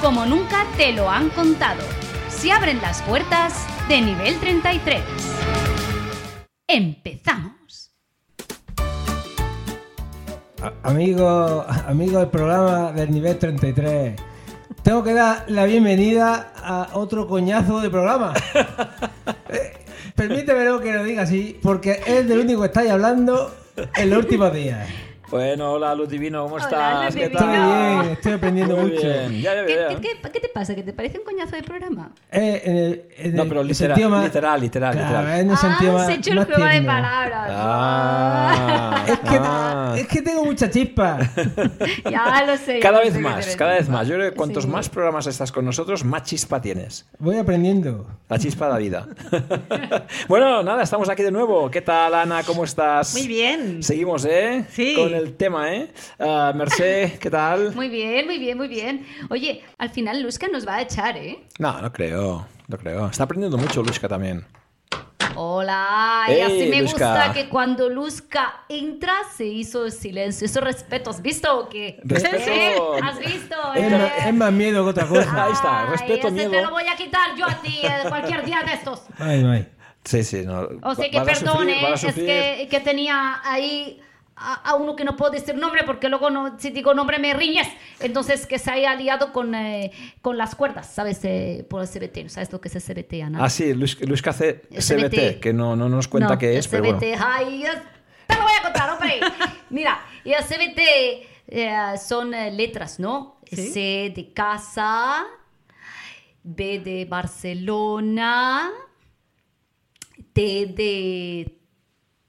como nunca te lo han contado. Se abren las puertas de nivel 33. Empezamos. A- Amigo, amigo del programa del nivel 33. Tengo que dar la bienvenida a otro coñazo de programa. Eh, Permítemelo que lo diga así, porque es del único que estáis hablando en los últimos días. Bueno, hola Luz Divino, ¿cómo Hola, estás? Luz ¿Qué Divino. Tal? bien, estoy aprendiendo Muy mucho. bien, ya, ya, ¿Qué, ya. qué- qué- qué te pasa? ¿Que te parece un coñazo de programa? Eh, en el, en No, pero literal, más- literal, literal, Claro, literal. en el sentido ah, más, se ha hecho el juego de palabras. Ah, Es que, ah. es que tengo mucha chispa. ya lo sé. Cada vez sé más, cada vez más. Yo creo que cuantos Sí. más programas estás con nosotros, más chispa tienes. Voy aprendiendo. La chispa de la vida. bueno, nada, estamos aquí de nuevo. ¿Qué tal, Ana? ¿Cómo estás? Muy bien. Seguimos, ¿eh? Sí. Con el tema, ¿eh? Ah, Mercé, ¿qué tal? Muy bien, muy bien, muy bien. Oye, al final Luzca nos va a echar, ¿eh? No, no creo, no creo. Está aprendiendo mucho Luisca también. Hola, y así me Luzca. gusta que cuando Luzca entra se hizo el silencio. Eso respeto, ¿has visto o qué? Respeto. ¿Eh? ¿Has visto? Es, eh? más, es más miedo que otra cosa. Ahí está, respeto, ese miedo. te lo voy a quitar yo a ti eh, cualquier día de estos. Ay, ay. Sí, sí, no. O sea que sufrir, perdone, es que, que tenía ahí a, a uno que no puedo decir nombre porque luego no, si digo nombre me riñes. Entonces que se haya aliado con, eh, con las cuerdas, ¿sabes? Eh, por el CBT, ¿sabes lo que es el CBT, Ana? Ah, sí, Luis, Luisca hace El CBT, CBT. que no, no nos cuenta No, qué el es, pero bueno. CBT, ay, es- te lo voy a contar, hombre. Mira, y el CBT eh, son eh, letras, ¿no? Sí. C de casa, B de Barcelona, T de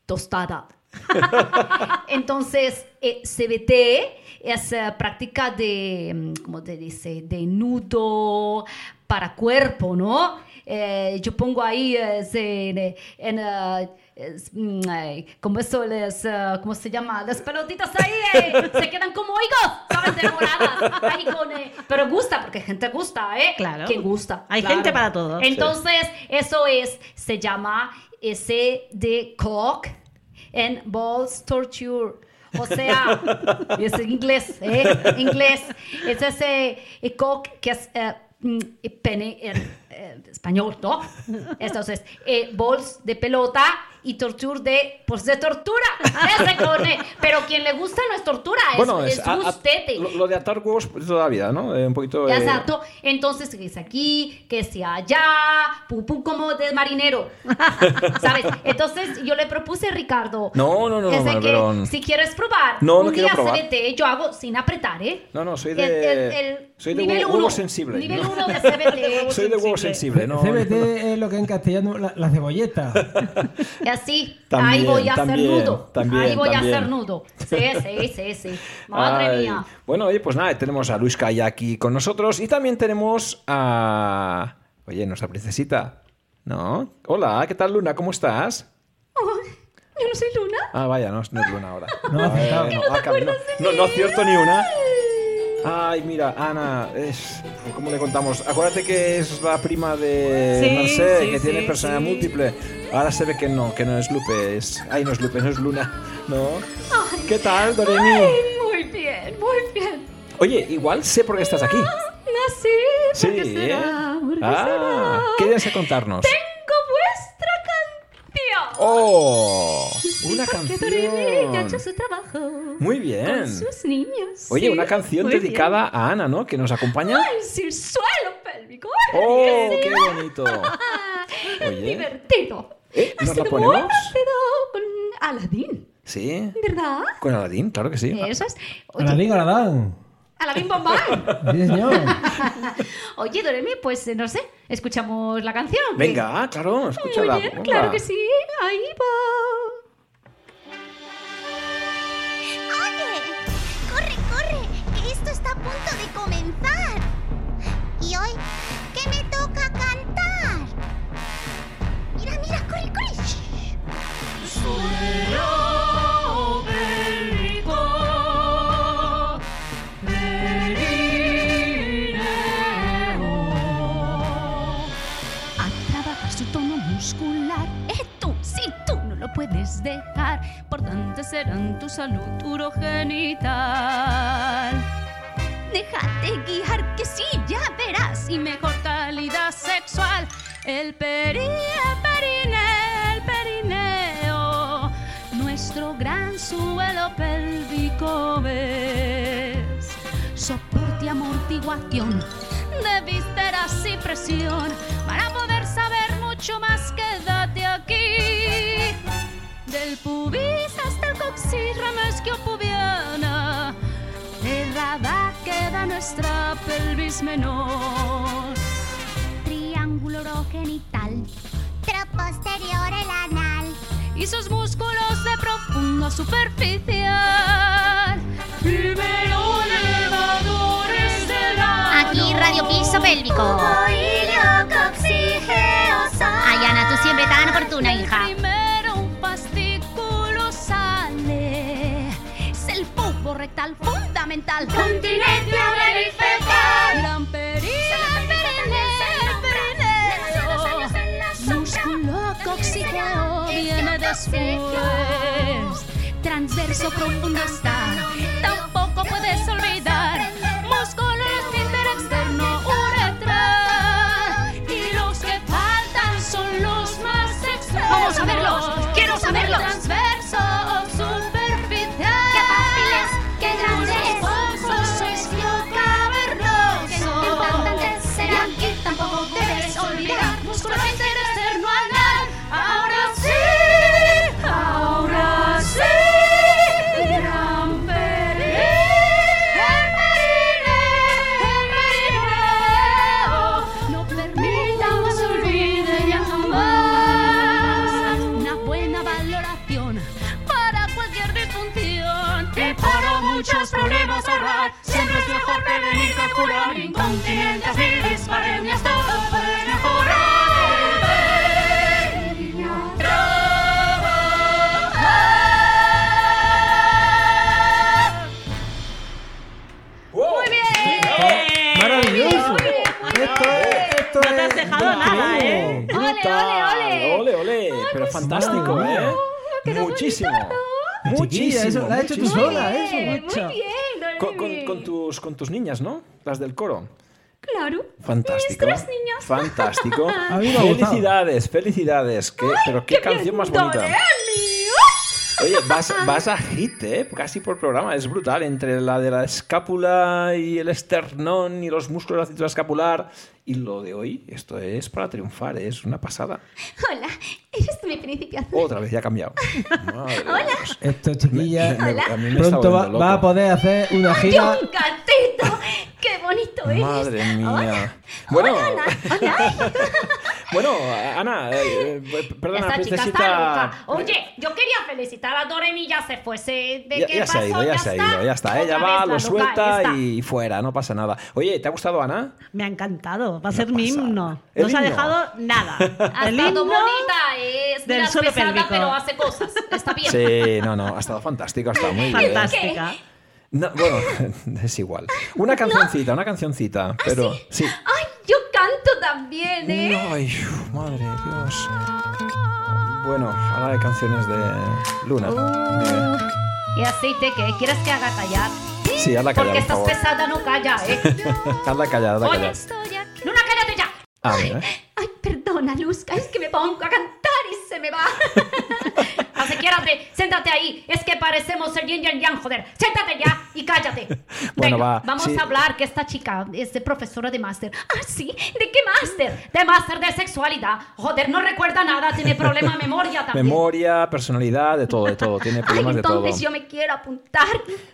tostada. Entonces, eh, CBT es eh, práctica de, mm, ¿cómo te dice? De nudo para cuerpo, ¿no? Eh, yo pongo ahí eh, en, en, eh, es, mm, ay, como eso les, ¿cómo se llama? Las pelotitas ahí eh, se quedan como higos, ¿sabes? Decoradas. Ahí con, eh, pero gusta, porque gente gusta, ¿eh? Claro. Que gusta. Hay claro. gente para todo. Entonces, eso es, se llama ese de cock and balls torture. O sea, es inglés, ¿eh? Inglés. Es ese eh, cock que es eh, mm, pene en eh, español, ¿no? Entonces, eh, balls de pelota y torture de, pues de tortura. Pero quien le gusta no es tortura, es, Bueno, es, es a- a- lo, lo de atar huevos toda la vida, ¿no? Eh, un poquito. Exacto. Entonces, que es aquí, que sea allá, pum, pum, como de marinero. ¿Sabes? Entonces, yo le propuse a Ricardo. No, no, no, no, que si quieres probar, No, no un quiero día probar. CBT, yo hago sin apretar, ¿eh? No, no, soy El- de. el- el soy de nivel huevo, huevo sensible. Nivel ¿no? 1 de CBT. Soy de huevo sensible, ¿no? CBT es lo que en castellano la, la cebolleta. Y así, También, ahí voy a hacer nudo. también, ahí voy también. a hacer nudo. Sí, sí, sí, sí. Madre Ay. mía. Bueno, oye, pues nada, tenemos a Luis ya aquí con nosotros y también tenemos a. Oye, nuestra princesita. ¿No? Hola, ¿qué tal, Luna? ¿Cómo estás? Yo no soy Luna. Ah, vaya, no, no es Luna ahora. No, no, no, no acierto ni una. Ay, mira, Ana, es. ¿Cómo le contamos? Acuérdate que es la prima de Sí, Merced, sí, que sí, tiene personalidad múltiple. Ahora se ve que no, que no es Lupe, es. Ay, no es Lupe, no es Luna. ¿No? ¿Qué tal, Doremi? Ay, muy bien, muy bien. Oye, igual sé por qué estás aquí. Nací. Sí, ¿Por qué será? ¿eh? ¿Por qué Ah, será? ¿qué tienes que contarnos? Tengo vuestra canción. ¡Oh! Una ya ha hecho canción. su trabajo. Muy bien. Con sus niños. Oye, sí, una canción dedicada a Ana, ¿no? Que nos acompaña. bien. ¡Ay, sí, suelo pélvico! ¡Oh, qué bonito! Oye. Divertido. ¿Eh? ¿Nos la ponemos? divertido con Aladdin, Sí. ¿verdad? Con Aladín, claro que sí. Eso es. Oye, Aladín, Aladán. Aladdin Bombay. Sí, señor. Oye, Doremi, pues eh, no sé, escuchamos la canción. Venga, claro, escúchala. Muy bien, claro que sí. Ahí va. punto de comenzar. ¿Y hoy qué me toca cantar? Mira, mira, corre, corre. Suelo bélico de A trabajar su tono muscular. ¡Eh, tú! ¡Sí, tú! No lo puedes dejar. Por tanto serán tu salud urogenital. Déjate guiar que sí, ya verás, y mejor calidad sexual. El peri, el perine, el perineo, nuestro gran suelo pélvico ves. Soporte amortiguación de vísceras y presión para poder saber mucho más. Quédate aquí. Del pubis hasta el coxis, remesquio pubiana. Cerrada queda nuestra pelvis menor. Triángulo urogenital. Posterior el anal. y sus músculos de profunda superficial. Primero elevadores de la Aquí Radio Piso Pélvico. Ay, Ana, tú siempre tan oportuna, hija. Rectal fundamental. Continente fecal. Lampería, perineo, Músculo coxígeo viene después. Transverso profundo está. Tampoco puedes olvidar. Del nada. ¿eh? Ole, ole, ole. Pero fantástico, ¿eh? Muchísimo. Muchísimo. eso lo has hecho tú sola, eso. Mucho. Con, con- con tus, con tus niñas, ¿no? Las del coro. Claro. Fantástico. Mis tres niñas. Fantástico. Felicidades, felicidades. Qué- pero qué, canción más bonita. Oye, vas, vas a hit, ¿eh? Casi por programa. Es brutal. Entre la de la escápula y el esternón y los músculos de la cintura escapular. Y lo de hoy, esto es para triunfar. Es una pasada. Hola, eres mi príncipe azul. Otra vez, ya ha cambiado. Madre de Dios. Esto, chiquilla, Me- me- a mí me está pronto va, volviendo va a poder hacer una ¡Ay, gira. un gatito! ¡Qué bonito eres! Madre mía. Hola. Bueno, Hola, Ana. Hola. bueno, Ana, eh, eh, perdona, Esta chica está princesita. loca. Oye, yo quería felicitar a Doremi, ya se fuese. ¿De Ya, qué ya se pasó? ha ido, ya, se ha ido, ya está. Ella Otra va, vez lo loca suelta esta. y fuera, no pasa nada. Oye, ¿te ha gustado, Ana? Me ha encantado. Va a No ser mi himno. No se ha dejado nada. Ha El estado himno bonita, es del suelo pesada, pélvico. pero hace cosas. Está bien. Sí, no, no, ha estado fantástico, ha estado muy bien. fantástica. No, bueno, es igual. Una cancioncita, una cancioncita, pero sí. ¡Ay, yo canto también, eh! Ay, madre de Dios. Bueno, ahora hay canciones de Luna. Uh, y así te que quieres que haga callar. Sí, hazla callar, Porque por estás favor. pesada, no calla, ¿eh? Hazla callar, hazla Oye. callar. A ver, Ay, perdona, Luzca, es que me pongo a cantar y se me va. Siéntate ahí. Es que parecemos el yin y el yang, joder. Siéntate ya y cállate. Bueno, Venga, va, Vamos sí. a hablar que esta chica es de profesora de máster. Ah, sí, ¿de qué máster? De máster de sexualidad. Joder, no recuerda nada, tiene problema de memoria también. memoria, personalidad, de todo, de todo. Tiene Ay, problemas de todo. entonces yo me quiero apuntar.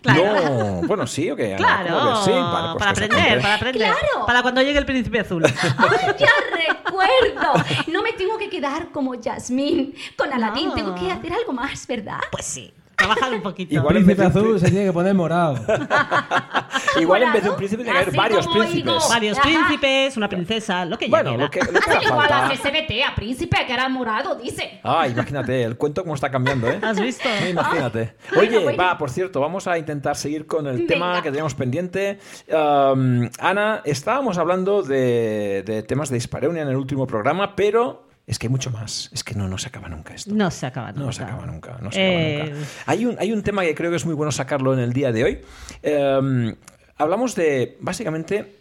No, bueno, sí, o qué. Ana? Claro, pues para aprender, para aprender. Claro. Para cuando llegue el príncipe azul. ¡Ay, ya recuerdo! No me tengo que quedar como Yasmín con Aladín. No. Tengo que hacer algo más, ¿verdad? Pues sí, trabajar un poquito. Igual en vez Príncipe azul se tiene que poner morado. Igual en vez de un príncipe tiene que haber Así varios como príncipes. digo. Varios Ajá. príncipes, una princesa, lo que ya Bueno, lo que, lo que igual a falta. CSBT, a príncipe, que era morado, dice. Ah, imagínate, el cuento cómo está cambiando, ¿eh? ¿Has visto? Imagínate. Bueno, Oye, bueno. va, por cierto, vamos a intentar seguir con el tema que teníamos pendiente. Um, Ana, estábamos hablando de, de temas de dispareunia en el último programa, pero es que hay mucho más. Es que no, no se acaba nunca esto. No se acaba nunca. No se acaba nunca. No se acaba Eh, nunca. Hay, un, hay un tema que creo que es muy bueno sacarlo en el día de hoy. Eh, hablamos de, básicamente,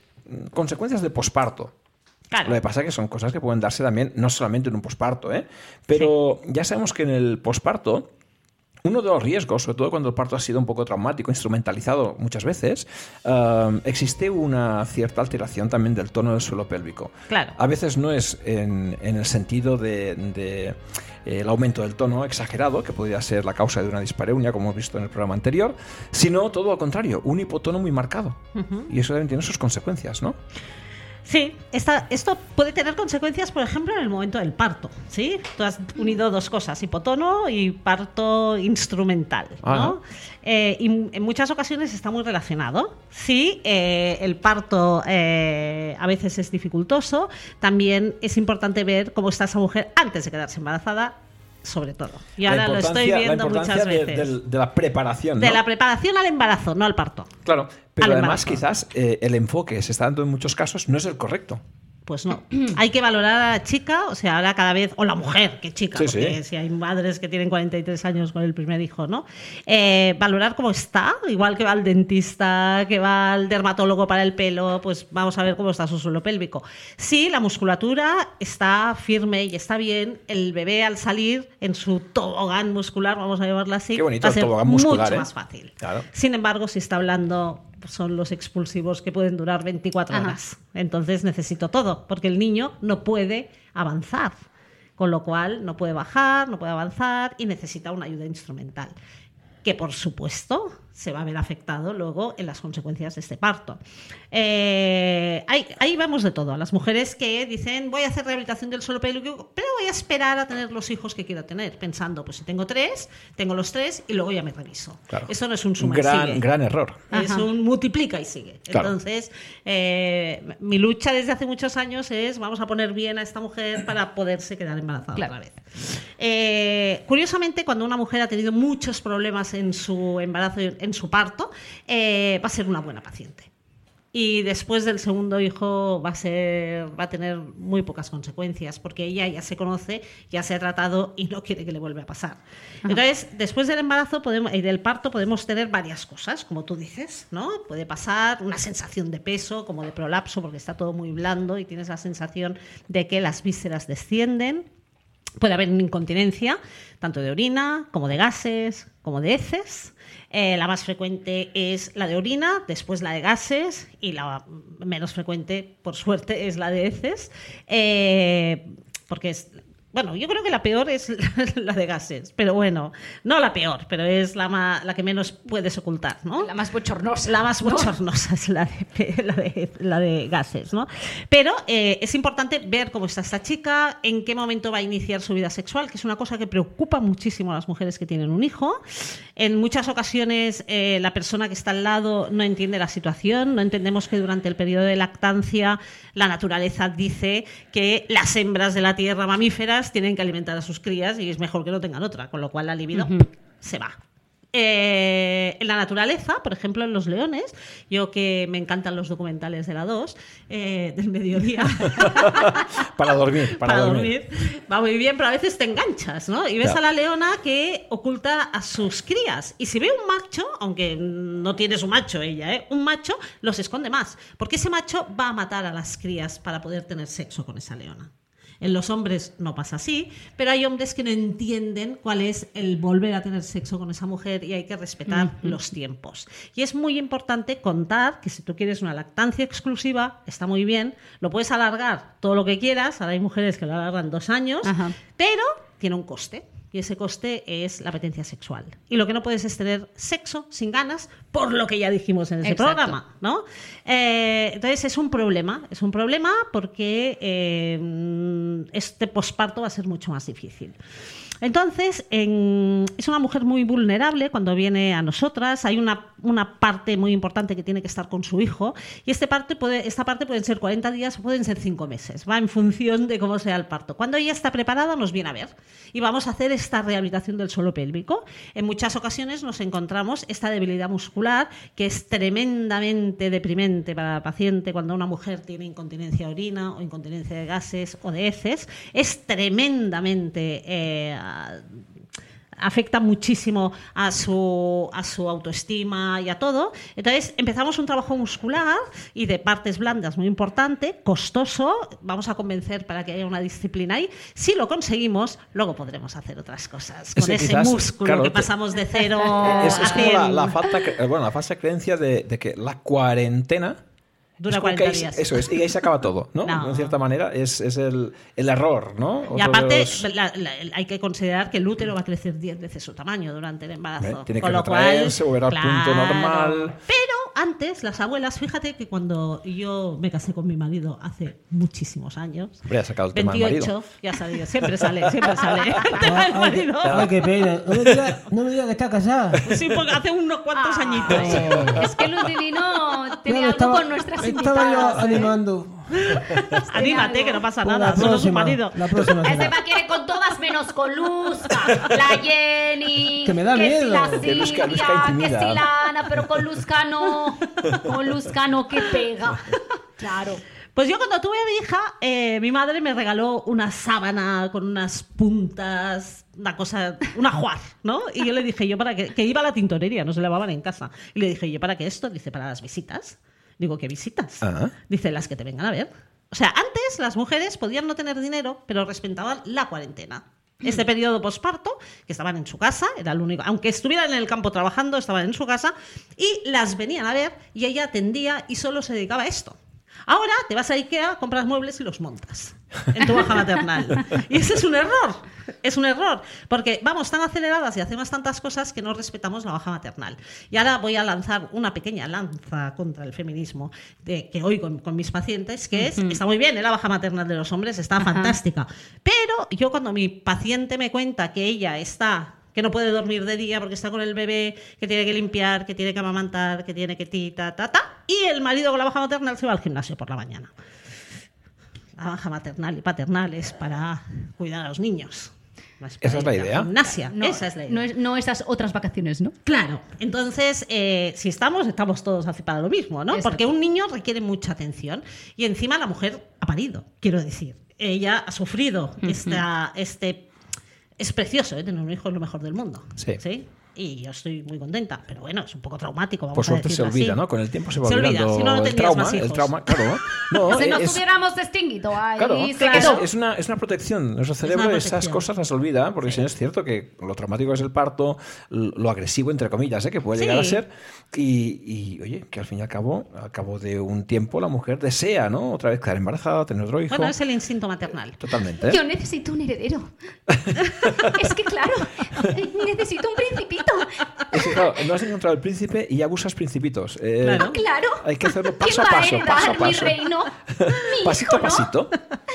consecuencias del posparto. Claro. Lo que pasa es que son cosas que pueden darse también, no solamente en un posparto, ¿eh? pero ya sabemos que en el posparto, uno de los riesgos, sobre todo cuando el parto ha sido un poco traumático, instrumentalizado muchas veces, eh, existe una cierta alteración también del tono del suelo pélvico. Claro. A veces no es en, en el sentido de, de, eh, el aumento del tono exagerado, que podría ser la causa de una dispareunia, como hemos visto en el programa anterior, sino todo lo contrario, un hipotono muy marcado. Y eso también tiene sus consecuencias, ¿no? Sí, esta- esto puede tener consecuencias, por ejemplo, en el momento del parto. ¿sí? Tú has unido dos cosas, hipotono y parto instrumental. ¿no? Eh, y en muchas ocasiones está muy relacionado. Sí, eh, el parto eh, a veces es dificultoso. También es importante ver cómo está esa mujer antes de quedarse embarazada, sobre todo. Y La ahora lo estoy viendo la muchas de, veces. de la preparación. De la preparación al embarazo, no al parto. Claro, pero al además embarazo. quizás eh, el enfoque que se está dando en muchos casos no es el correcto. Pues no. Hay que valorar a la chica, o sea, ahora cada vez, o la mujer, que chica, Sí, porque sí. si hay madres que tienen 43 años con el primer hijo, ¿no? Eh, valorar cómo está, igual que va al dentista, que va al dermatólogo para el pelo, pues vamos a ver cómo está su suelo pélvico. Sí, la musculatura está firme y está bien, el bebé al salir en su tobogán muscular, vamos a llamarlo así, Qué bonito va a el ser tobogán muscular, mucho ¿eh? más fácil. Claro. Sin embargo, si está hablando, son los expulsivos que pueden durar 24 Ajá. horas. Entonces necesito todo, porque el niño no puede avanzar. Con lo cual no puede bajar, no puede avanzar y necesita una ayuda instrumental. Que por supuesto se va a ver afectado luego en las consecuencias de este parto. Eh, ahí, ahí vamos de todo. Las mujeres que dicen voy a hacer rehabilitación del suelo pélvico, pero voy a esperar a tener los hijos que quiero tener, pensando, pues si tengo tres, tengo los tres y luego ya me reviso. Claro. Eso no es un suma y gran, sigue. gran error. Es Ajá. un multiplica y sigue. Claro. Entonces, eh, mi lucha desde hace muchos años es vamos a poner bien a esta mujer para poderse quedar embarazada Claro. otra vez. Eh, curiosamente, cuando una mujer ha tenido muchos problemas en su embarazo, y en su parto, eh, va a ser una buena paciente. Y después del segundo hijo va a ser, va a tener muy pocas consecuencias, porque ella ya se conoce, ya se ha tratado y no quiere que le vuelva a pasar. Entonces, después del embarazo podemos, y del parto podemos tener varias cosas, como tú dices, ¿no? Puede pasar una sensación de peso, como de prolapso, porque está todo muy blando y tienes la sensación de que las vísceras descienden. Puede haber incontinencia, tanto de orina como de gases, como de heces. Eh, la más frecuente es la de orina, después la de gases y la menos frecuente, por suerte, es la de heces. Eh, porque es. Bueno, yo creo que la peor es la de gases, pero bueno, no la peor, pero es la, ma- la que menos puedes ocultar, ¿no? La más bochornosa. La más ¿no? bochornosa es la de, la de, la de gases, ¿no? Pero eh, es importante ver cómo está esta chica, en qué momento va a iniciar su vida sexual, que es una cosa que preocupa muchísimo a las mujeres que tienen un hijo. En muchas ocasiones eh, la persona que está al lado no entiende la situación, no entendemos que durante el periodo de lactancia la naturaleza dice que las hembras de la tierra mamíferas tienen que alimentar a sus crías y es mejor que no tengan otra, con lo cual la libido se va. Eh, en la naturaleza, por ejemplo, en los leones, yo que me encantan los documentales de la 2, eh, del mediodía, Para dormir, para, para, dormir. dormir. va muy bien, pero a veces te enganchas, ¿no? Y ves a la leona que oculta a sus crías. Y si ve un macho, aunque no tiene su macho ella, ¿eh? un macho los esconde más, porque ese macho va a matar a las crías para poder tener sexo con esa leona. En los hombres no pasa así, pero hay hombres que no entienden cuál es el volver a tener sexo con esa mujer y hay que respetar los tiempos. Y es muy importante contar que si tú quieres una lactancia exclusiva, está muy bien, lo puedes alargar todo lo que quieras, ahora hay mujeres que lo alargan dos años, Ajá. pero tiene un coste. Y ese coste es la apetencia sexual. Y lo que no puedes es tener sexo sin ganas, por lo que ya dijimos en ese Exacto. programa. ¿no? Eh, entonces es un problema, es un problema porque eh, este posparto va a ser mucho más difícil. Entonces, en- es una mujer muy vulnerable cuando viene a nosotras. Hay una una parte muy importante que tiene que estar con su hijo y este parte puede, esta parte pueden ser 40 días o pueden ser 5 meses, va en función de cómo sea el parto. Cuando ella está preparada nos viene a ver y vamos a hacer esta rehabilitación del suelo pélvico. En muchas ocasiones nos encontramos esta debilidad muscular que es tremendamente deprimente para la paciente cuando una mujer tiene incontinencia de orina o incontinencia de gases o de heces. Es tremendamente... eh, afecta muchísimo a su, a su autoestima y a todo. Entonces empezamos un trabajo muscular y de partes blandas muy importante, costoso. Vamos a convencer para que haya una disciplina ahí. Si lo conseguimos, luego podremos hacer otras cosas con Ese ese músculo claro, que pasamos de cero Es, es a como la, 100. la falta, cre- bueno, la falsa creencia de, de que la cuarentena Dura es como que 40 ahí- días. Eso es, y ahí se acaba todo, ¿no? No. En cierta manera, es, es el, el error, ¿no? Y Otro de aparte, los- la- la- hay que considerar que el útero va a crecer 10 veces su tamaño durante el embarazo. Tiene que Con lo cual, retraerse, volver al punto normal. Pero antes, las abuelas, fíjate que cuando yo me casé con mi marido hace muchísimos años, Hombre, ha sacado el tema del 28, marido. ya salió, siempre sale, siempre sale el tema del Ay, marido. ay, qué pena. No me diga, no me diga que está casada. Sí, porque hace unos cuantos Ah, añitos. Es que Luz Divino tiene No, algo estaba- con nuestras Estaba yo. ¿eh? animando. Anímate, que no pasa nada, la solo su próxima, marido. La próxima Ese será. va quiere con todas menos con Luzca. La Jenny. Que me da si miedo. la Que Luzca- Silvia, Luzca que intimida. si la Ana, pero con Luzca no. Con Luzca no, que pega. Claro. Pues yo cuando tuve a mi hija, eh, mi madre me regaló una sábana con unas puntas, una cosa, una ajuar, ¿no? Y yo le dije, yo para qué, que iba a la tintorería, no se lavaban en casa. Y le dije, yo para qué esto, dice, para las visitas. Digo, ¿qué visitas? Ah. Dice, las que te vengan a ver. O sea, antes las mujeres podían no tener dinero, pero respetaban la cuarentena. Este periodo posparto, que estaban en su casa, era el único, aunque estuvieran en el campo trabajando, estaban en su casa, y las venían a ver y ella atendía y solo se dedicaba a esto. Ahora te vas a Ikea, compras muebles y los montas en tu baja maternal. Y ese es un error. Es un error. Porque vamos tan aceleradas y hacemos tantas cosas que no respetamos la baja maternal. Y ahora voy a lanzar una pequeña lanza contra el feminismo de, que hoy con, con mis pacientes, que es, está muy bien, ¿eh? la baja maternal de los hombres está fantástica. Pero yo cuando mi paciente me cuenta que ella está que no puede dormir de día porque está con el bebé, que tiene que limpiar, que tiene que amamantar, que tiene que ti, ta, ta, ta. Y el marido con la baja maternal se va al gimnasio por la mañana. La baja maternal y paternal es para cuidar a los niños. No Esa es la idea. Gimnasia, No, esa es la idea. No, es- no esas otras vacaciones, ¿no? Claro, entonces eh, si estamos, estamos todos para lo mismo, ¿no? Exacto. Porque un niño requiere mucha atención y encima la mujer ha parido, quiero decir. Ella ha sufrido esta, este... Es precioso, ¿eh? Tener un hijo es lo mejor del mundo. Sí. Y yo estoy muy contenta, pero bueno, es un poco traumático. Vamos Por a suerte se decirlo olvida, así. ¿no? Con el tiempo se va Se olvida, olvidando si no, no el trauma, más el trauma, claro. No, si nos es- hubiéramos extinguido ahí. Claro, se es, es una, es una protección. Nuestro cerebro esas cosas las olvida, porque si no es cierto que lo traumático es el parto, lo agresivo, entre comillas, ¿eh? que puede llegar a ser. Y, y, oye, que al fin y al cabo, al cabo de un tiempo, la mujer desea, ¿no? Otra vez quedar embarazada, tener otro hijo. Bueno, es el instinto maternal. Totalmente. ¿eh? Yo necesito un heredero. es que claro, necesito un principito. Es que, claro, no has encontrado el príncipe y ya buscas principitos. Eh, Claro. Claro. Hay que hacerlo ¿Quién paso a paso, paso a mi paso. reino? Mi pasito hijo, a pasito.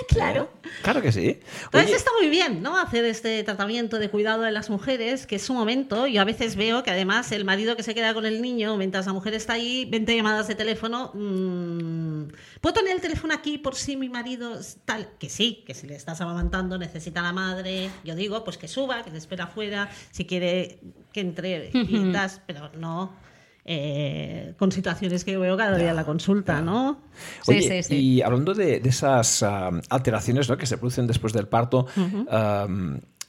Claro. Claro que sí. Entonces Oye, está muy bien, ¿no? Hacer este tratamiento de cuidado de las mujeres, que es su momento. Yo a veces veo que además el marido que se queda con el niño mientras la mujer está ahí, 20 llamadas de teléfono. mm, ¿Puedo tener el teléfono aquí por si mi marido es tal? Que sí, que si le estás amamantando necesita a la madre. Yo digo, pues que suba, que te espera afuera, si quiere que entre y das, pero no. eh, con situaciones que veo cada día en la consulta, ¿no? Sí, Oye, sí, sí. Y hablando de, de esas am, alteraciones ¿no? que se producen después del parto,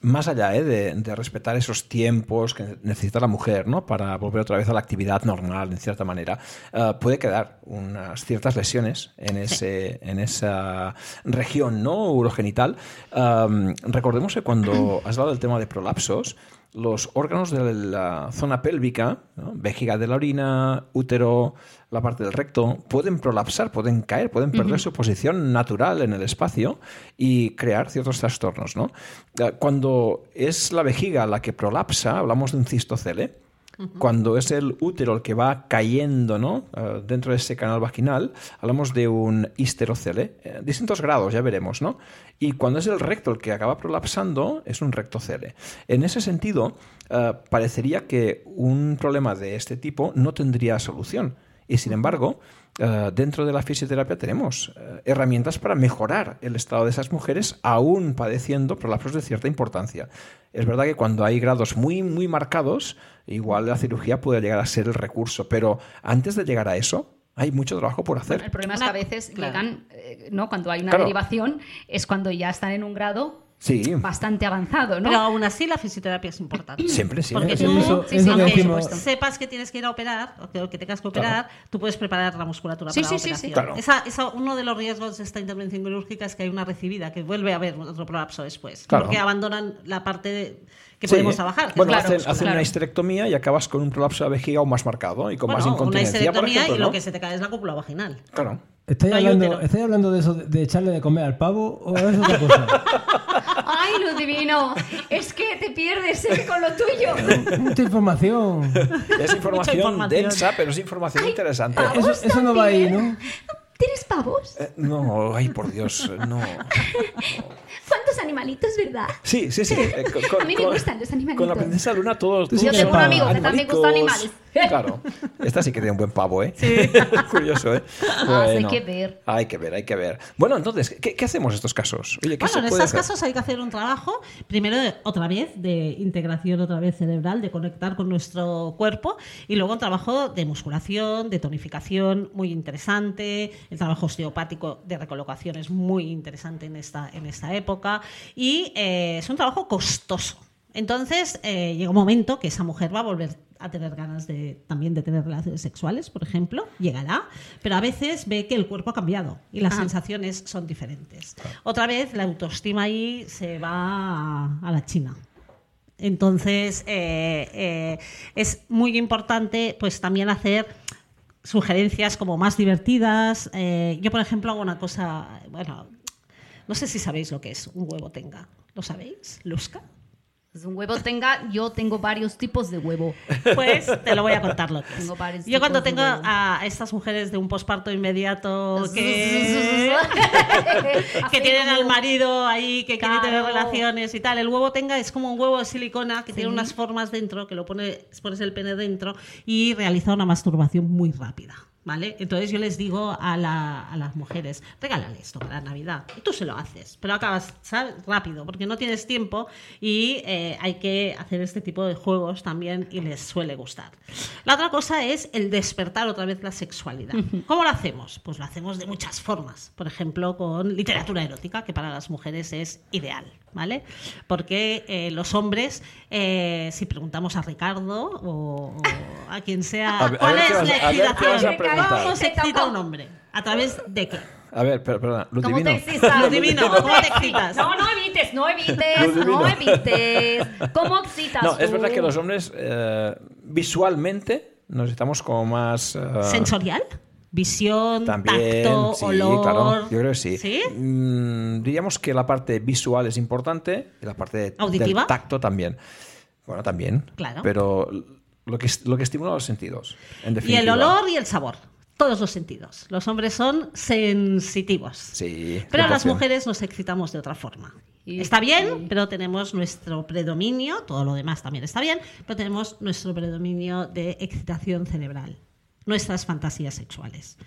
más allá ¿eh? de, de respetar esos tiempos que necesita la mujer ¿no? para volver otra vez a la actividad normal, en cierta manera, ah, puede quedar unas ciertas lesiones en, ese, en esa región ¿no? urogenital. Recordemos que cuando has hablado del tema de prolapsos, los órganos de la zona pélvica, ¿no? vejiga de la orina, útero, la parte del recto, pueden prolapsar, pueden caer, pueden perder su posición natural en el espacio y crear ciertos trastornos. ¿no? Eh, Cuando es la vejiga la que prolapsa, hablamos de un cistocele, Cuando es el útero el que va cayendo ¿no? Eh, dentro de ese canal vaginal, hablamos de un histerocele. Eh, distintos grados, ya veremos, ¿no? Y cuando es el recto el que acaba prolapsando, es un rectocele. En ese sentido, eh, parecería que un problema de este tipo no tendría solución. Y sin embargo, eh, dentro de la fisioterapia tenemos eh, herramientas para mejorar el estado de esas mujeres, aún padeciendo prolapsos de cierta importancia. Es verdad que cuando hay grados muy, muy marcados, igual la cirugía puede llegar a ser el recurso, pero antes de llegar a eso, hay mucho trabajo por hacer. El problema es que a veces claro. llegan, eh, ¿no? Cuando hay una Claro. derivación, es cuando ya están en un grado Sí, bastante avanzado, ¿no? Pero aún así la fisioterapia es importante. siempre, sí. Porque Eso- tú, eso- sí, eso sí, que por decimos. supuesto. sepas que tienes que ir a operar o que, tengas que operar, tú puedes preparar la musculatura Sí, para sí, la sí, sí. operación. Claro. Esa, esa- uno de los riesgos de esta intervención quirúrgica es que hay una recibida, que vuelve a haber otro prolapso después. Claro. Porque abandonan la parte de- que Sí. podemos trabajar. Bueno, hacen, claro. una histerectomía y acabas con un prolapso de vejiga aún más marcado y con Bueno, más una incontinencia, por histerectomía ejemplo. y lo ¿no? que se te cae es la cúpula vaginal. Claro. ¿Estáis, hablando. ¿Estáis hablando de eso, de echarle de comer al pavo o es otra cosa? ¡Ay, lo divino! Es que te pierdes eh, con lo tuyo. Mucha información. Es información, información. densa, pero es información interesante. Eso, eso no va ahí, ¿no? ¿Tienes pavos? Eh, no, ay, por Dios, no. ¿Cuántos animalitos, verdad? Sí, sí, sí. eh, con- con- A mí me con- gustan los animalitos. Con la princesa Luna todos. Yo tengo un amigo que también gusta animalicos. animales. Claro. Esta sí que tiene un buen pavo, ¿eh? Curioso, ¿eh? Ah, hay que ver. Hay que ver, hay que ver. Bueno, entonces, ¿qué, qué hacemos en estos casos? Oye, ¿qué Bueno, se en puede estos hacer? casos hay que hacer un trabajo, primero otra vez de integración otra vez cerebral, de conectar con nuestro cuerpo y luego un trabajo de musculación, de tonificación muy interesante, el trabajo osteopático de recolocación es muy interesante en esta, en esta época y eh, es un trabajo costoso. Entonces eh, llega un momento que esa mujer va a volver a tener ganas de también de tener relaciones sexuales, por ejemplo, llegará, pero a veces ve que el cuerpo ha cambiado y las Ah. sensaciones son diferentes. Otra vez la autoestima ahí se va a, la China. Entonces eh, eh, es muy importante pues también hacer sugerencias como más divertidas. Eh, yo, por ejemplo, hago una cosa, bueno, no sé si sabéis lo que es un huevo tenga. ¿Lo sabéis, Luzca? Pues un huevo tenga, yo tengo varios tipos de huevo. Pues te lo voy a contar lo que es. Tengo varios Yo cuando tengo a estas mujeres de un posparto inmediato que, tienen al marido ahí, que quiere tener Claro. relaciones y tal, el huevo tenga es como un huevo de silicona que tiene unas formas dentro, que lo pone, pones el pene dentro y realiza una masturbación muy rápida. ¿Vale? Entonces yo les digo a, la- a las mujeres, regálale esto para Navidad. Y tú se lo haces, pero acabas ¿sabes? rápido, porque no tienes tiempo y eh, hay que hacer este tipo de juegos también y les suele gustar. La otra cosa es el despertar otra vez la sexualidad. ¿Cómo lo hacemos? Pues lo hacemos de muchas formas. Por ejemplo, con literatura erótica, que para las mujeres es ideal, ¿vale? Porque eh, los hombres, eh, si preguntamos a Ricardo o, o a quien sea, A ver- a ¿cuál es vas la excitación? ¿Cómo se excita un hombre? ¿A través de qué? A ver, pero, perdona, lo ¿Cómo divino. te excitas? Lo divino, ¿cómo te excitas? No, no evites, no evites, no evites. ¿Cómo excitas No, es verdad que los hombres eh, visualmente nos estamos como más... eh, ¿Sensorial? Visión, También, tacto, sí, olor. claro, yo creo que sí. ¿Sí? Mm, diríamos que la parte visual es importante y la parte de- ¿Auditiva? del tacto también. Bueno, también. Claro. Pero lo que, lo que estimula los sentidos, en Y el olor y el sabor. Todos los sentidos. Los hombres son sensitivos. Sí. Pero las 100%. mujeres nos excitamos de otra forma. Y- Está bien, pero tenemos nuestro predominio, todo lo demás también está bien, pero tenemos nuestro predominio de excitación cerebral, nuestras fantasías sexuales,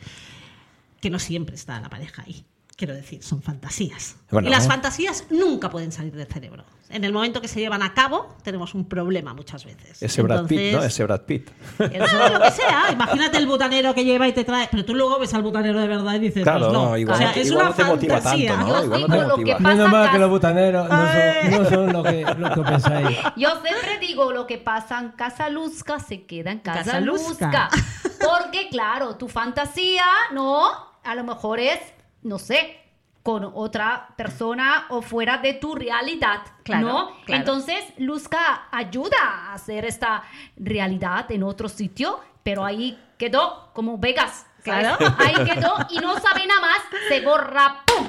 que no siempre está la pareja ahí. Quiero decir, son fantasías. Bueno, y las ¿eh? fantasías nunca pueden salir del cerebro. En el momento que se llevan a cabo, tenemos un problema muchas veces. Ese Brad Pitt, ¿no? Entonces, Ese Brad Pitt. eso, lo que sea. Imagínate el butanero que lleva y te trae. Pero tú luego ves al butanero de verdad y dices, Claro, pues no. no, igual o sea, no te- es igual una no te motiva fantasía. tanto, ¿no? Igual no te lo que motiva. pasa Menos mal que los butaneros no son, no son lo, que, lo que pensáis. Yo siempre digo, lo que pasa en Casa Luzca se queda en Casa, Casa Luzca. Luzca. Porque, claro, tu fantasía, ¿no? A lo mejor es, no sé, con otra persona o fuera de tu realidad, Claro, ¿no? claro. Entonces, Luzca ayuda a hacer esta realidad en otro sitio, pero ahí quedó como Vegas. ¿sabes? Claro. Ahí quedó y no sabe nada más, se borra, ¡pum!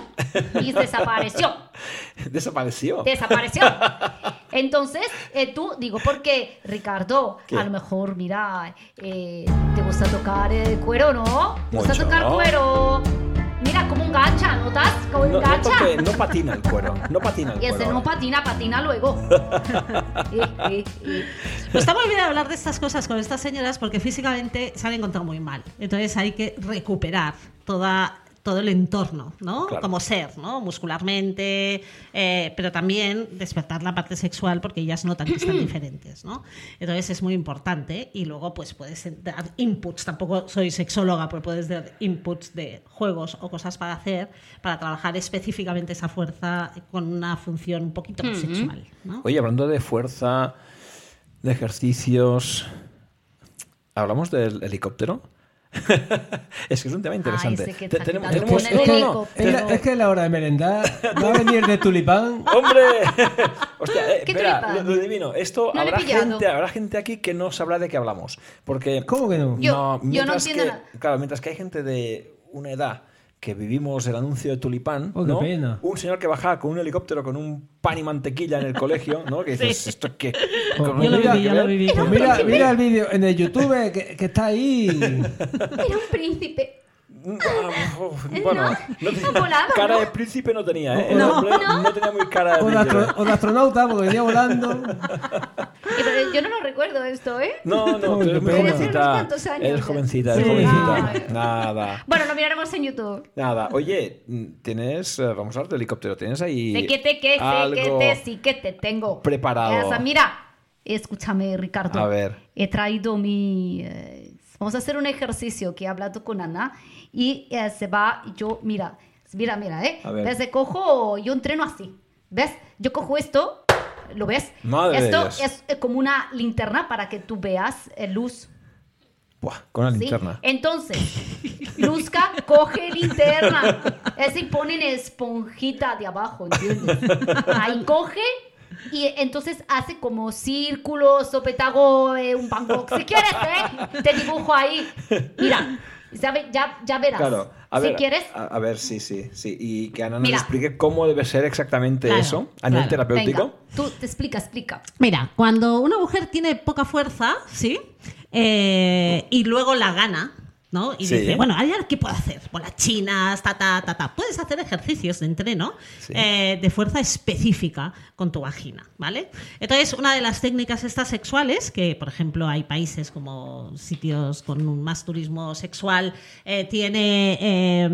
Y desapareció. Desapareció. desapareció. Entonces, eh, tú, digo, porque Ricardo, ¿Qué? a lo mejor, mira, eh, te gusta tocar cuero, ¿no? ¿Te gusta Mucho, tocar ¿no? cuero? Mira, como engancha, ¿notas? Como No, no, porque no patina el cuero. No patina el y ese cuero. no patina, patina luego. Eh, eh, eh. Pues está muy bien hablar de estas cosas con estas señoras porque físicamente se han encontrado muy mal. Entonces hay que recuperar toda, todo el entorno, ¿no? Claro. Como ser, ¿no? Muscularmente, eh, pero también despertar la parte sexual porque ellas notan que están diferentes, ¿no? Entonces es muy importante y luego pues puedes dar inputs. Tampoco soy sexóloga, pero puedes dar inputs de juegos o cosas para hacer para trabajar específicamente esa fuerza con una función un poquito más sexual, ¿no? Oye, hablando de fuerza, de ejercicios, ¿hablamos del helicóptero? es que es un tema interesante. ese que Te- está tenemos, quitando tenemos- con Es que, es la- es que es la hora de merendar. Va a venir de tulipán. ¡Hombre! Hostia, eh, ¿Qué espera, tulipán? lo, lo adivino. Esto No habrá gente, habrá gente aquí que no sabrá de qué hablamos. Porque. ¿Cómo que no? Yo- yo no mientras entiendo que- nada. Claro, mientras que hay gente de una edad que vivimos el anuncio de Tulipán, Oh, qué ¿no? pena. Un señor que bajaba con un helicóptero con un pan y mantequilla en el colegio, ¿no? Que dices, ¿esto qué? Pues ¿Cómo Yo lo tiene viví, que. Pues mira, mira el vídeo en el YouTube que, que está ahí. Era un príncipe. Ah, uf, Bueno, no tenía- volaba, cara ¿no? de príncipe no tenía, ¿eh? No. no tenía muy cara de O de, príncipe. astro- o de astronauta, porque venía volando. Eh, pero yo no lo recuerdo esto, ¿eh? No, no, muy. Debe ser unos jovencita. Eres jovencita, eres Sí. jovencita. Ay. Nada. Bueno, lo miraremos en YouTube. Nada, oye, tienes, eh, vamos a hablar de helicóptero, tienes ahí Sé que te, que sé que algo te, sí que te tengo. preparado. Esa, mira, escúchame, Ricardo. A ver. He traído mi... eh, vamos a hacer un ejercicio que he hablado con Ana y eh, se va, yo, mira, mira, mira, ¿eh? Yo cojo, yo entreno así, ¿ves? Yo cojo esto, ¿lo ves? Madre esto Dios. es eh, como una linterna para que tú veas eh, luz. Buah, con ¿sí? linterna. Entonces, Luzca coge linterna. Ese y ponen esponjita de abajo, ¿entiendes? Ahí coge y entonces hace como círculos o petago, eh, un Van Gogh. Si quieres, ¿eh? Te dibujo ahí. Mira, ¿sabe? Ya, ya verás. Claro, a si ver, quieres, a, a ver, sí, sí, sí. Y que Ana nos Mira. explique cómo debe ser exactamente Claro, eso a nivel claro. terapéutico. venga, tú te explica, explica. Mira, cuando una mujer tiene poca fuerza, ¿sí? Eh, y luego la gana, ¿no? Y Sí. dice, bueno, ¿ahora qué puedo hacer? Bolas chinas, ta, ta, ta, ta. Puedes hacer ejercicios de entreno Sí. eh, de fuerza específica con tu vagina, ¿vale? Entonces, una de las técnicas estas sexuales, que por ejemplo hay países como sitios con más turismo sexual, eh, tiene, eh,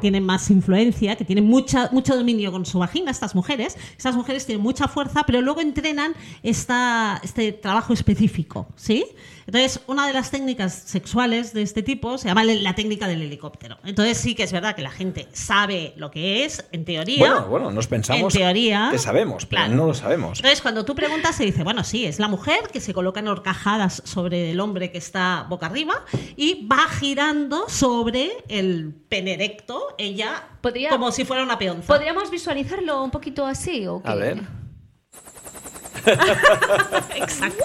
tienen más influencia, que tienen mucha, mucho dominio con su vagina, estas mujeres. Estas mujeres tienen mucha fuerza, pero luego entrenan esta, este trabajo específico, ¿sí? Entonces, una de las técnicas sexuales de este tipo se llama la técnica del helicóptero. Entonces, sí que es verdad que la gente sabe lo que es, en teoría. Bueno, bueno, nos pensamos En teoría, que sabemos, pero claro. no lo sabemos. Entonces, cuando tú preguntas, se dice, bueno, sí, es la mujer que se coloca en horcajadas sobre el hombre que está boca arriba y va girando sobre el pene erecto, ella, Podría- como si fuera una peonza. ¿Podríamos visualizarlo un poquito así o qué? A ver. Exacto.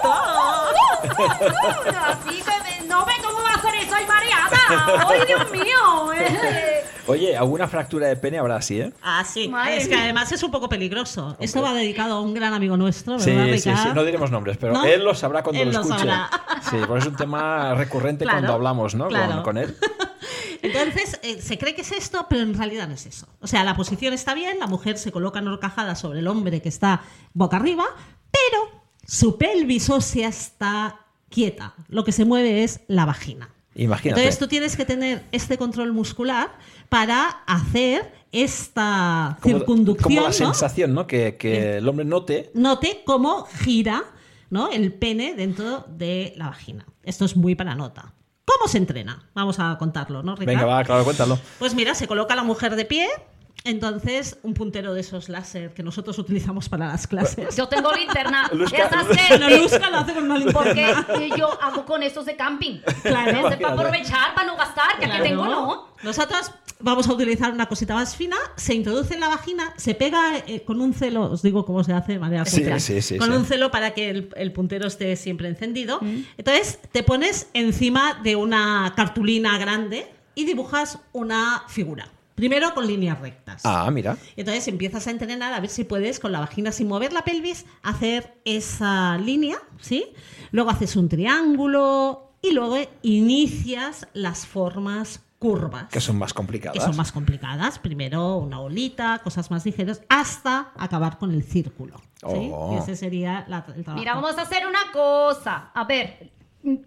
Así que me- no ve cómo va a ser eso, ay mareada. ¡Ay, Dios mío! eh. Oye, alguna fractura de pene habrá así, ¿eh? Ah, sí. Madre es que mía. además es un poco peligroso. Esto va dedicado a un gran amigo nuestro, Sí, ¿verdad, sí, sí. Ricard? No diremos nombres, pero ¿No? él lo sabrá cuando Él lo lo escuche. sabrá. Sí, porque es un tema recurrente Claro, cuando hablamos, ¿no? Con- claro. Con, él. Entonces, eh, se cree que es esto, pero en realidad no es eso. O sea, la posición está bien, la mujer se coloca en horcajada sobre el hombre que está boca arriba, pero su pelvis ósea está quieta. Lo que se mueve es la vagina. Imagínate. Entonces tú tienes que tener este control muscular para hacer esta como, circunducción, como la ¿no? sensación, ¿no? Que, que el hombre note. Note cómo gira ¿no? el pene dentro de la vagina. Esto es muy para nota. ¿Cómo se entrena? Vamos a contarlo, ¿no, Ricard? Venga, va, claro, cuéntalo. Pues mira, se coloca la mujer de pie, entonces un puntero de esos láser que nosotros utilizamos para las clases. Yo tengo linterna. Luzca- Esa sé. No, Luzca lo hace con una Porque linterna. eh, yo hago con estos de camping. Claro. Es para aprovechar, para no gastar, que aquí Claro. tengo, ¿no? Nosotros vamos a utilizar una cosita más fina, se introduce en la vagina, se pega eh, con un celo, os digo cómo se hace de manera Sí, sí, sí, con sí. un celo para que el, el puntero esté siempre encendido. Mm. Entonces te pones encima de una cartulina grande y dibujas una figura. Primero con líneas rectas. Ah, mira. Entonces empiezas a entrenar a ver si puedes con la vagina sin mover la pelvis hacer esa línea, ¿sí? Luego haces un triángulo y luego inicias las formas curvas. Que son más complicadas. que son más complicadas. Primero una bolita, cosas más ligeras, hasta acabar con el círculo. ¿sí? Oh. Y ese sería la- el trabajo. Mira, vamos a hacer una cosa. A ver,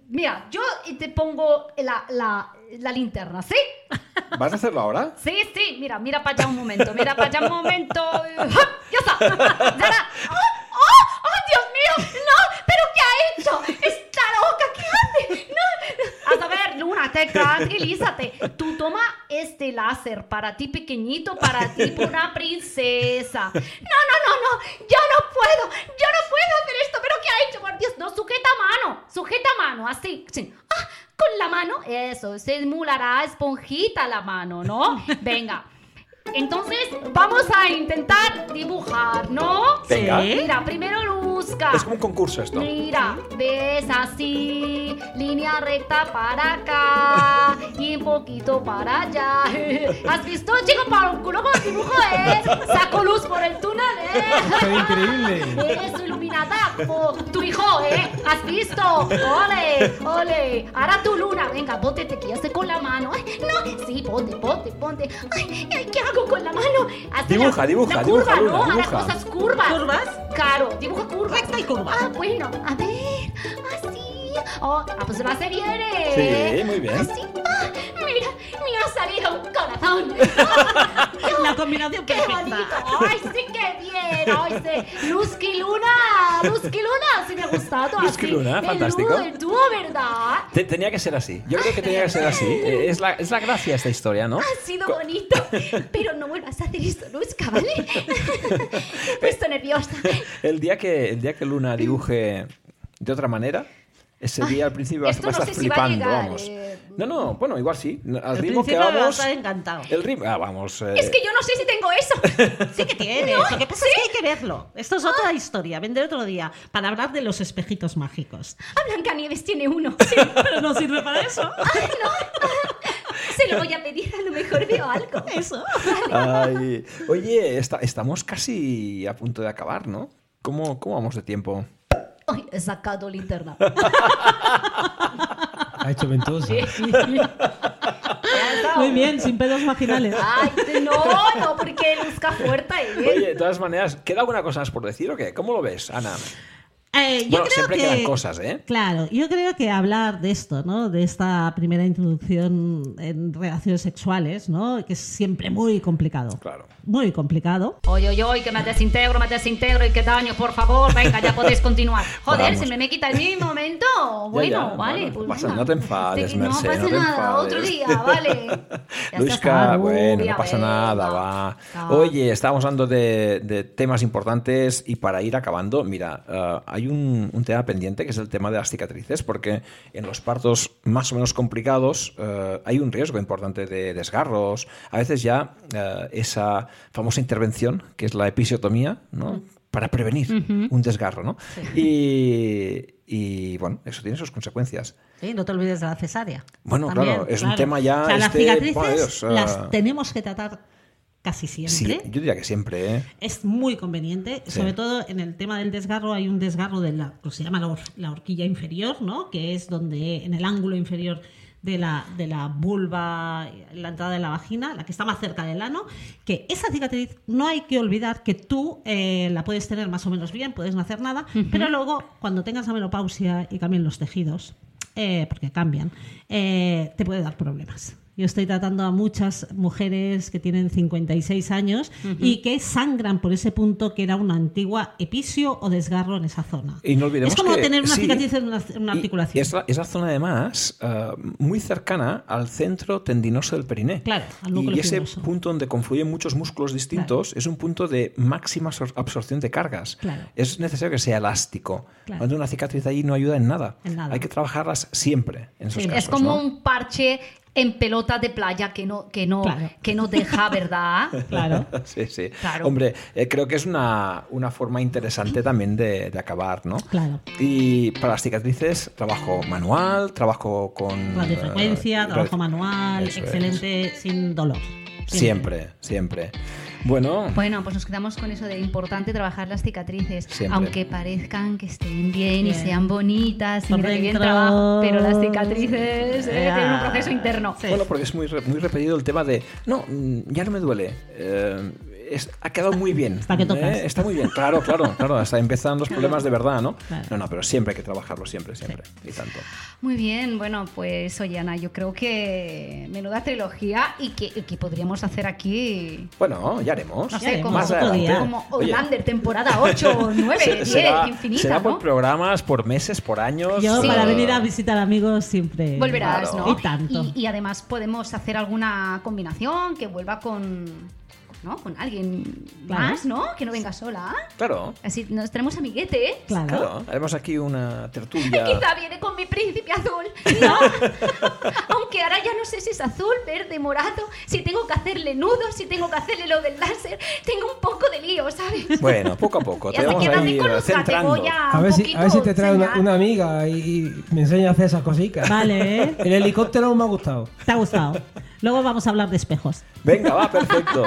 mira, yo te pongo la, la, la linterna, ¿sí? ¿Vas a hacerlo ahora? Sí, sí, mira, mira para allá un momento, mira para allá un momento. ¡Ja! ¡Ya está! ¡Ya está! ¡Oh, oh, oh, Dios mío! ¡No! ¿Pero qué ha hecho? ¡Está loca! ¿Qué hace? ¡No! A ver, Luna, te tranquilízate. Tú toma este láser para ti pequeñito, para ti una princesa. No, no, no, no. Yo no puedo. Yo no puedo hacer esto. ¿Pero qué ha hecho? Por Dios, no, sujeta mano. Sujeta mano, así. sí. Ah, con la mano, eso, se emulará esponjita la mano, ¿no? Venga. Entonces, vamos a intentar dibujar, ¿no? Venga. Sí. Mira, primero Luzca. Es como un concurso esto. Mira, ves así, línea recta para acá y un poquito para allá. ¿Has visto, chico, para un culo con dibujo, eh? Saco luz por el túnel, eh. ¡Qué increíble! Eso, iluminada como tu hijo, ¿eh? ¿Has visto? ¡Ole! ¡Ole! Ahora tu luna, venga, aquí, hazte con la mano. Ay, no, sí, ponte, ponte, ponte. Ay, ay, ¿qué hago con la mano? Hazte Dibuja, la, dibuja, la dibuja, curva, Luna, ¿no? Ahora dibuja. cosas curvas. ¿Curvas? Claro, dibuja curvas. Recta y curva. Ah, bueno, a ver, así. Oh, ah, pues va a ser bien, ¿eh? Sí, muy bien. Así. Ah, mira, me ha salido un corazón. La combinación ¡Qué perfecta. bonito! ¡Ay, sí, qué bien! ¡Ay, sí! ¡Luzki Luna! ¡Luzki Luna! Sí me ha gustado. Luzki así. Luna, el fantástico. El dúo, ¿verdad? Te- tenía que ser así. Yo creo que tenía que ser así. Eh, Es la, es la gracia de esta historia, ¿no? Ha sido Co- bonito. Pero no vuelvas a hacer esto, Luzca, ¿vale? Me he puesto nerviosa. El día que, el día que Luna dibuje de otra manera, ese día al principio vas, esto vas a no estar sé si va a flipando, llegar, vamos. eh. No, no, bueno, igual sí. Al Al ritmo que principio va a vamos. estar encantado. El ritmo. Ah, vamos. eh, Es que yo no sé si tengo eso. Sí que tienes. Lo que pasa es que hay que verlo. Esto es otra historia. Vendré otro día para hablar de los espejitos mágicos. Ah, Blancanieves tiene uno. Pero no sirve para eso. Ay, no. Se lo voy a pedir, a lo mejor veo algo. Eso. ay. Oye, esta- estamos casi a punto de acabar, ¿no? ¿Cómo, cómo vamos de tiempo? Ay, he sacado linterna. Ha hecho ventosa. Ya está. Muy bien, sin pedos vaginales. Ay, no, no, porque luzca fuerte. ¿eh? Oye, de todas maneras, ¿queda alguna cosa más por decir o qué? ¿Cómo lo ves, Ana? Eh, yo Bueno, creo siempre que, quedan cosas, ¿eh? Claro, yo creo que hablar de esto, ¿no? De esta primera introducción en relaciones sexuales, ¿no? Que es siempre muy complicado. Claro. Muy complicado. Oye, oye, oye, que me desintegro, me desintegro y qué daño, por favor. Venga, ya podéis continuar. Joder, Vamos. si me, me quita el mi momento. Bueno, ya, vale. bueno, pues pasa- no te enfades, Sí, Mercé, No pasa no te nada, enfades. otro día, vale. Ya Luisca, bueno, no pasa nada, va. Ah. Oye, estábamos hablando de, de temas importantes y para ir acabando, mira, eh, hay un, un tema pendiente que es el tema de las cicatrices, porque en los partos más o menos complicados eh, hay un riesgo importante de desgarros. A veces ya eh, esa famosa intervención, que es la episiotomía, ¿no? Para prevenir un desgarro, ¿no? Y, y, bueno, eso tiene sus consecuencias. Sí, no te olvides de la cesárea. Bueno, También, claro, es un tema ya, O sea, las este, cicatrices bueno, Dios, ah. las tenemos que tratar casi siempre. Sí, yo diría que siempre, ¿eh? Es muy conveniente, Sí. sobre todo en el tema del desgarro hay un desgarro de la, pues se llama la, hor- la horquilla inferior, ¿no? Que es donde en el ángulo inferior de la, de la vulva, la entrada de la vagina, la que está más cerca del ano, que esa cicatriz no hay que olvidar que tú eh, la puedes tener más o menos bien, puedes no hacer nada, pero luego cuando tengas la menopausia y cambien los tejidos, eh, porque cambian, eh, te puede dar problemas. Yo estoy tratando a muchas mujeres que tienen 56 años y que sangran por ese punto que era una antigua episio o desgarro en esa zona. Y no olvidemos es como que- tener una sí. cicatriz en una, en una Y articulación. esa, esa zona además eh, muy cercana al centro tendinoso del periné. Claro, al núcleo y ese fibroso. punto donde confluyen muchos músculos distintos es un punto de máxima absor- absorción de cargas. Claro. Es necesario que sea elástico. Claro. Cuando una cicatriz ahí no ayuda en nada. En nada. Hay que trabajarlas siempre en esos Sí, casos. Es como ¿no? un parche en pelota de playa que no, que no, Claro. que no deja, ¿verdad? Claro. Sí, sí. Claro. Hombre, eh, creo que es una, una forma interesante también de, de acabar, ¿no? Claro. Y para las cicatrices, trabajo manual, trabajo con... Radiofrecuencia, eh, trabajo radio- manual, Eso es. excelente, sin dolor. Siempre, siempre. Bueno, Bueno, pues nos quedamos con eso de importante trabajar las cicatrices, Siempre. aunque parezcan que estén bien, y sean bonitas, y mira qué bien trabaja, pero las cicatrices eh, Ya. tienen un proceso interno. Sí. bueno, porque es muy, re- muy repetido el tema de, no, mm, ya no me duele. eh, es- ha quedado muy bien. Hasta que tocas. ¿eh? Está muy bien, claro, claro, claro. Hasta empiezan los problemas de verdad, ¿no? Claro. No, no, pero siempre hay que trabajarlo, siempre, siempre. Y tanto. Muy bien, bueno, pues oye Ana, yo creo que menuda trilogía y que, y que podríamos hacer aquí, Bueno, ya haremos. no Ya sé, haremos como, Más otro adelante. día. como Oye, Outlander, temporada 8, 9, se- 10, será, infinita, será por ¿no? programas, por meses, por años. Yo Sí. para venir a visitar amigos siempre. Volverás, Claro. ¿no? Y tanto. Y, y además podemos hacer alguna combinación que vuelva con, ¿no? con alguien Claro. más, ¿no? Que no venga sola. Claro, Así nos tenemos amiguete. Claro. claro. Haremos aquí una tertulia. Quizá viene con mi príncipe azul, ¿no? Aunque ahora ya no sé si es azul, verde, morado, si tengo que hacerle nudos, si tengo que hacerle lo del láser. Tengo un poco de lío, ¿sabes? Bueno, poco a poco. Te vamos a ir centrando. voy a, A ver, un si, poquito a ver si te trae una, una amiga y, y me enseña a hacer esas cositas. Vale, ¿eh? El helicóptero me ha gustado. ¿Te ha gustado? Luego vamos a hablar de espejos. Venga, va, perfecto.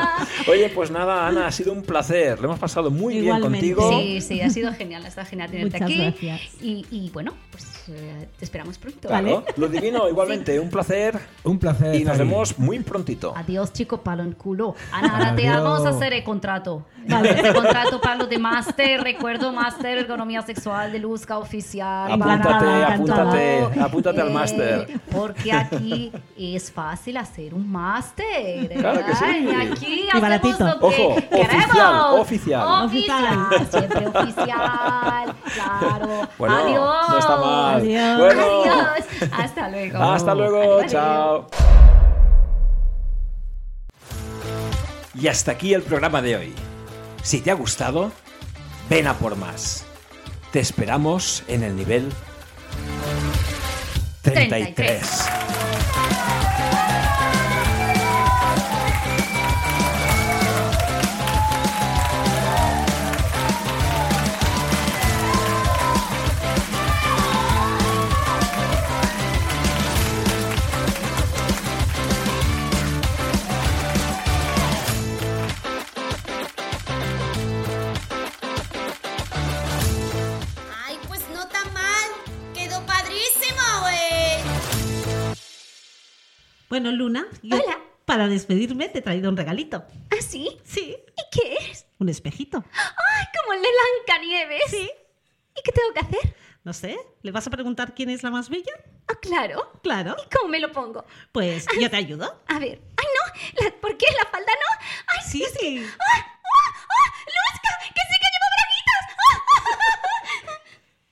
Oye, pues nada, Ana, ha sido un placer. Lo hemos pasado muy Igualmente. bien contigo. Sí, sí, ha sido genial, está genial tenerte Muchas aquí. gracias. Y, y bueno, pues eh, te esperamos pronto. Claro. Lo divino, igualmente, un placer. Un placer. Y nos vemos muy prontito. Adiós, chico, palo en culo. Ana, ahora te vamos a hacer el contrato. Vale. Este contrato para los de máster, recuerdo, máster, economía sexual de Luzca oficial. Apúntate, para- apúntate, apúntate al Eh, máster. Porque aquí es fácil hacer un máster. Claro que sí. Ay, aquí y baratito. Lo que Ojo, queremos. oficial, oficial. Oficial, siempre oficial. Claro. Bueno, adiós. No está mal. Adiós. Bueno. adiós. Hasta luego. Hasta luego. Adiós, Chao. Y hasta aquí el programa de hoy. Si te ha gustado, ven a por más. Te esperamos en el nivel 33. 33. Bueno, Luna, yo Hola. para despedirme te he traído un regalito. ¿Ah, sí? Sí, ¿Y qué es? un espejito. ¡Ay, como el de Blancanieves! Sí. ¿Y qué tengo que hacer? No sé, ¿le vas a preguntar quién es la más bella? Ah, claro. Claro. ¿Y cómo me lo pongo? Pues yo te ayudo. A ver. ¡Ay, no! La- ¿Por qué? ¿La falda no? ¡Ay, Sí, es que- sí. ¡Ay!